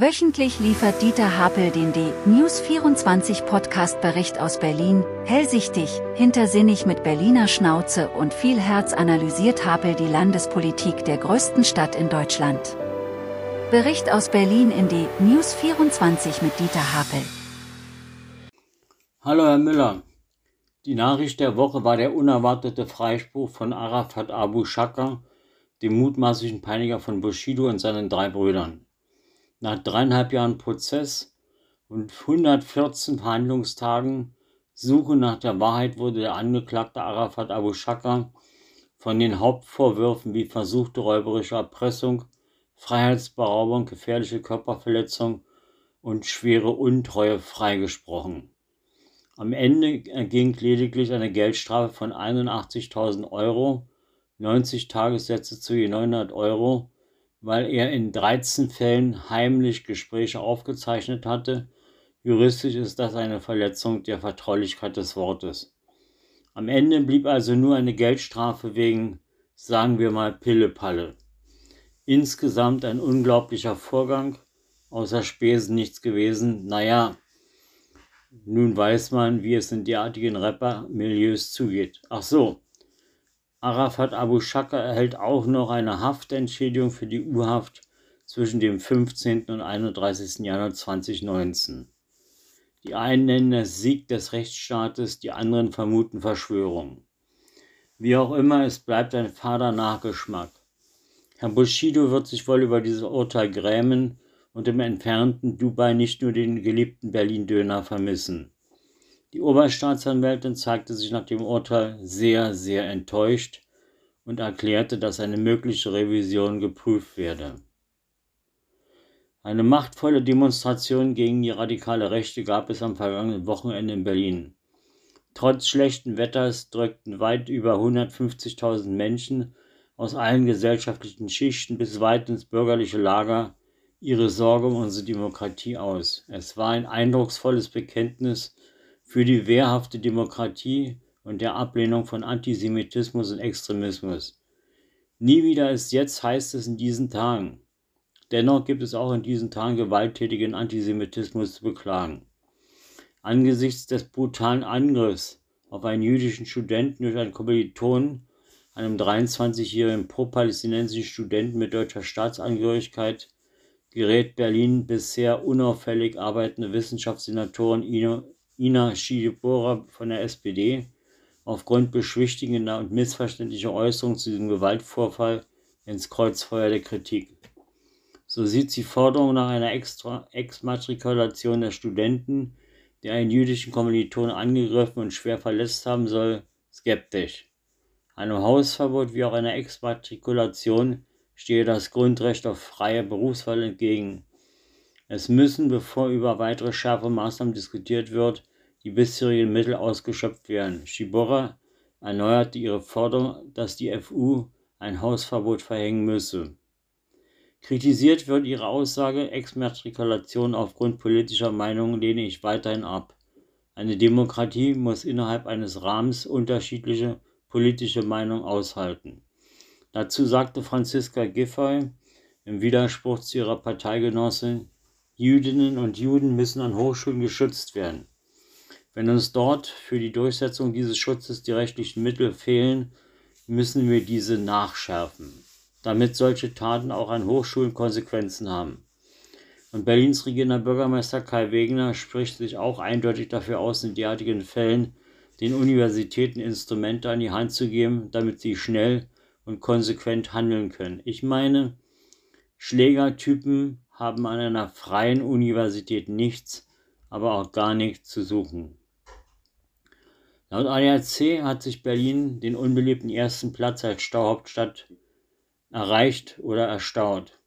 Wöchentlich liefert Dieter Hapel den D-News 24 Podcast-Bericht aus Berlin, hellsichtig, hintersinnig mit Berliner Schnauze und viel Herz analysiert Hapel die Landespolitik der größten Stadt in Deutschland. Bericht aus Berlin in D-News 24 mit Dieter Hapel. Hallo Herr Müller. Die Nachricht der Woche war der unerwartete Freispruch von Arafat Abu Shaka, dem mutmaßlichen Peiniger von Bushido und seinen drei Brüdern. Nach dreieinhalb Jahren Prozess und 114 Verhandlungstagen Suche nach der Wahrheit wurde der Angeklagte Arafat Abu Shaka von den Hauptvorwürfen wie versuchte räuberische Erpressung, Freiheitsberaubung, gefährliche Körperverletzung und schwere Untreue freigesprochen. Am Ende erging lediglich eine Geldstrafe von 81.000 Euro, 90 Tagessätze zu je 900 Euro weil er in 13 Fällen heimlich Gespräche aufgezeichnet hatte. Juristisch ist das eine Verletzung der Vertraulichkeit des Wortes. Am Ende blieb also nur eine Geldstrafe wegen, sagen wir mal, Pillepalle. Insgesamt ein unglaublicher Vorgang, außer Spesen nichts gewesen. Naja, nun weiß man, wie es in derartigen Rapper-Milieus zugeht. Ach so, Arafat Abu Shaka erhält auch noch eine Haftentschädigung für die U-Haft zwischen dem 15. und 31. Januar 2019. Die einen nennen es Sieg des Rechtsstaates, die anderen vermuten Verschwörung. Wie auch immer, es bleibt ein fader Nachgeschmack. Herr Bushido wird sich wohl über dieses Urteil grämen und im entfernten Dubai nicht nur den geliebten Berlin-Döner vermissen. Die Oberstaatsanwältin zeigte sich nach dem Urteil sehr, sehr enttäuscht und erklärte, dass eine mögliche Revision geprüft werde. Eine machtvolle Demonstration gegen die radikale Rechte gab es am vergangenen Wochenende in Berlin. Trotz schlechten Wetters drückten weit über 150.000 Menschen aus allen gesellschaftlichen Schichten bis weit ins bürgerliche Lager ihre Sorge um unsere Demokratie aus. Es war ein eindrucksvolles Bekenntnis für die wehrhafte Demokratie und der Ablehnung von Antisemitismus und Extremismus. Nie wieder ist jetzt, heißt es in diesen Tagen. Dennoch gibt es auch in diesen Tagen gewalttätigen Antisemitismus zu beklagen. Angesichts des brutalen Angriffs auf einen jüdischen Studenten durch einen Kommilitonen, einem 23-jährigen pro-palästinensischen Studenten mit deutscher Staatsangehörigkeit, gerät Berlin bisher unauffällig arbeitende Wissenschaftssenatorin Ina Schibora von der SPD aufgrund beschwichtigender und missverständlicher Äußerungen zu diesem Gewaltvorfall ins Kreuzfeuer der Kritik. So sieht sie Forderungen nach einer Exmatrikulation der Studenten, der einen jüdischen Kommiliton angegriffen und schwer verletzt haben soll, skeptisch. Einem Hausverbot wie auch einer Exmatrikulation stehe das Grundrecht auf freie Berufswahl entgegen. Es müssen, bevor über weitere scharfe Maßnahmen diskutiert wird, die bisherigen Mittel ausgeschöpft werden. Schibora erneuerte ihre Forderung, dass die FU ein Hausverbot verhängen müsse. Kritisiert wird ihre Aussage, Exmatrikulation aufgrund politischer Meinungen lehne ich weiterhin ab. Eine Demokratie muss innerhalb eines Rahmens unterschiedliche politische Meinungen aushalten. Dazu sagte Franziska Giffey im Widerspruch zu ihrer Parteigenossin, Jüdinnen und Juden müssen an Hochschulen geschützt werden. Wenn uns dort für die Durchsetzung dieses Schutzes die rechtlichen Mittel fehlen, müssen wir diese nachschärfen, damit solche Taten auch an Hochschulen Konsequenzen haben. Und Berlins regierender Bürgermeister Kai Wegner spricht sich auch eindeutig dafür aus, in derartigen Fällen den Universitäten Instrumente an die Hand zu geben, damit sie schnell und konsequent handeln können. Ich meine, Schlägertypen haben an einer freien Universität nichts, aber auch gar nichts zu suchen. Laut ADAC hat sich Berlin den unbeliebten ersten Platz als Stauhauptstadt erreicht oder erstaut.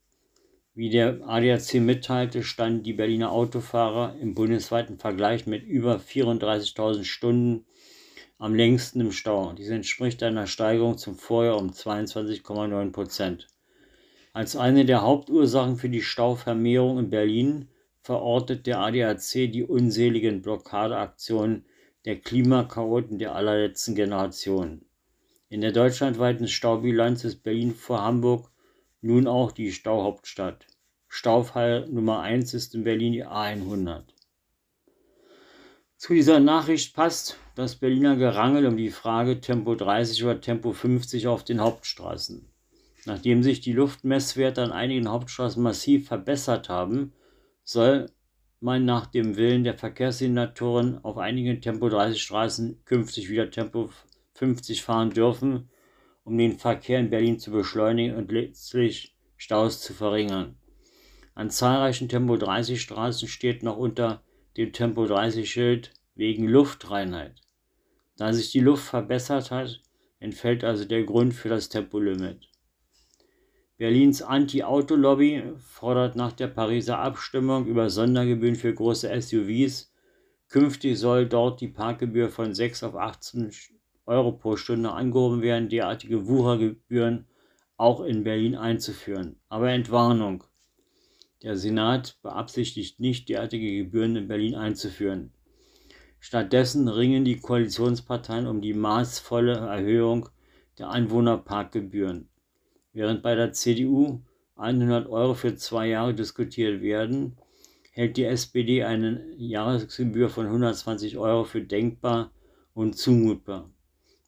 Wie der ADAC mitteilte, standen die Berliner Autofahrer im bundesweiten Vergleich mit über 34.000 Stunden am längsten im Stau. Dies entspricht einer Steigerung zum Vorjahr um 22,9 Prozent. Als eine der Hauptursachen für die Stauvermehrung in Berlin verortet der ADAC die unseligen Blockadeaktionen der Klimakaoten der allerletzten Generation. In der deutschlandweiten Staubilanz ist Berlin vor Hamburg nun auch die Stauhauptstadt. Staufall Nummer 1 ist in Berlin die A100. Zu dieser Nachricht passt das Berliner Gerangel um die Frage Tempo 30 oder Tempo 50 auf den Hauptstraßen. Nachdem sich die Luftmesswerte an einigen Hauptstraßen massiv verbessert haben, soll man nach dem Willen der Verkehrssenatoren auf einigen Tempo 30 Straßen künftig wieder Tempo 50 fahren dürfen, um den Verkehr in Berlin zu beschleunigen und letztlich Staus zu verringern. An zahlreichen Tempo 30 Straßen steht noch unter dem Tempo 30 Schild wegen Luftreinheit. Da sich die Luft verbessert hat, entfällt also der Grund für das Tempolimit. Berlins Anti-Auto-Lobby fordert nach der Pariser Abstimmung über Sondergebühren für große SUVs, künftig soll dort die Parkgebühr von 6 auf 18 Euro pro Stunde angehoben werden, derartige Wuchergebühren auch in Berlin einzuführen. Aber Entwarnung. Der Senat beabsichtigt nicht, derartige Gebühren in Berlin einzuführen. Stattdessen ringen die Koalitionsparteien um die maßvolle Erhöhung der Anwohnerparkgebühren. Während bei der CDU 100 Euro für zwei Jahre diskutiert werden, hält die SPD eine Jahresgebühr von 120 Euro für denkbar und zumutbar.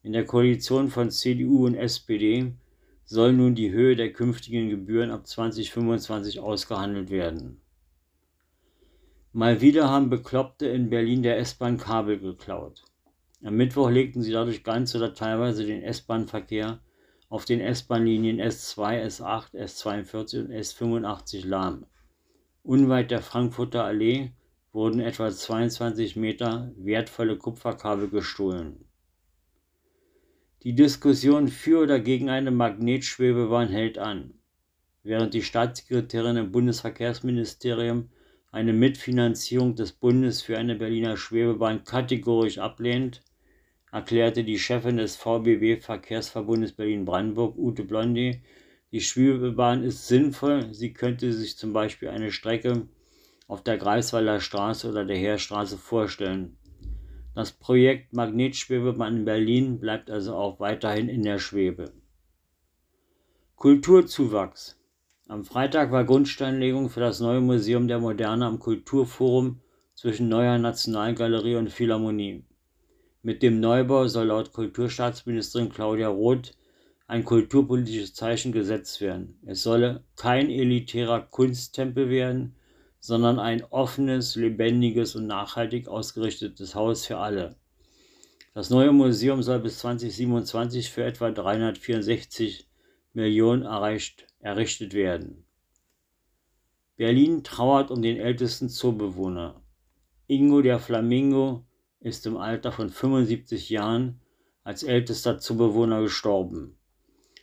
In der Koalition von CDU und SPD soll nun die Höhe der künftigen Gebühren ab 2025 ausgehandelt werden. Mal wieder haben Bekloppte in Berlin der S-Bahn Kabel geklaut. Am Mittwoch legten sie dadurch ganz oder teilweise den S-Bahn-Verkehr auf den S-Bahn-Linien S2, S8, S42 und S85 lahm. Unweit der Frankfurter Allee wurden etwa 22 Meter wertvolle Kupferkabel gestohlen. Die Diskussion für oder gegen eine Magnetschwebebahn hält an. Während die Staatssekretärin im Bundesverkehrsministerium eine Mitfinanzierung des Bundes für eine Berliner Schwebebahn kategorisch ablehnt, erklärte die Chefin des VBB Verkehrsverbundes Berlin-Brandenburg, Ute Blondy, die Schwebebahn ist sinnvoll, sie könnte sich zum Beispiel eine Strecke auf der Greifswalder Straße oder der Heerstraße vorstellen. Das Projekt Magnetschwebebahn in Berlin bleibt also auch weiterhin in der Schwebe. Kulturzuwachs. Am Freitag war Grundsteinlegung für das neue Museum der Moderne am Kulturforum zwischen Neuer Nationalgalerie und Philharmonie. Mit dem Neubau soll laut Kulturstaatsministerin Claudia Roth ein kulturpolitisches Zeichen gesetzt werden. Es solle kein elitärer Kunsttempel werden, sondern ein offenes, lebendiges und nachhaltig ausgerichtetes Haus für alle. Das neue Museum soll bis 2027 für etwa 364 Millionen erreicht, errichtet werden. Berlin trauert um den ältesten Zoobewohner. Ingo der Flamingo ist im Alter von 75 Jahren als ältester Zoobewohner gestorben.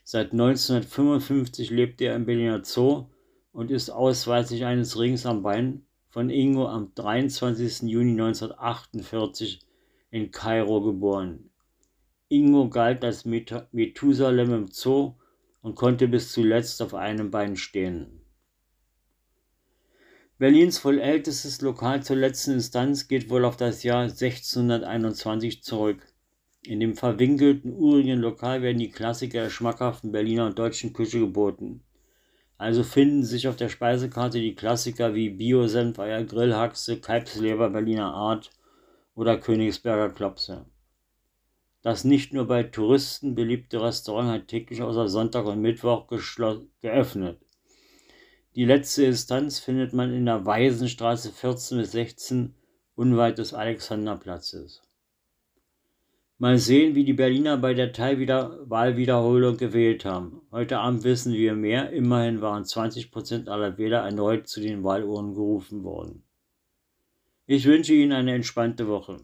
Seit 1955 lebt er im Berliner Zoo und ist ausweislich eines Rings am Bein von Ingo am 23. Juni 1948 in Kairo geboren. Ingo galt als Methusalem im Zoo und konnte bis zuletzt auf einem Bein stehen. Berlins wohl ältestes Lokal zur letzten Instanz geht wohl auf das Jahr 1621 zurück. In dem verwinkelten, urigen Lokal werden die Klassiker der schmackhaften Berliner und deutschen Küche geboten. Also finden sich auf der Speisekarte die Klassiker wie Bio-Senf, Eier, Grillhaxe, Kalbsleber Berliner Art oder Königsberger Klopse. Das nicht nur bei Touristen beliebte Restaurant hat täglich außer Sonntag und Mittwoch geöffnet. Die letzte Instanz findet man in der Waisenstraße 14 bis 16 unweit des Alexanderplatzes. Mal sehen, wie die Berliner bei der Teilwahlwiederholung gewählt haben. Heute Abend wissen wir mehr. Immerhin waren 20 Prozent aller Wähler erneut zu den Wahlurnen gerufen worden. Ich wünsche Ihnen eine entspannte Woche.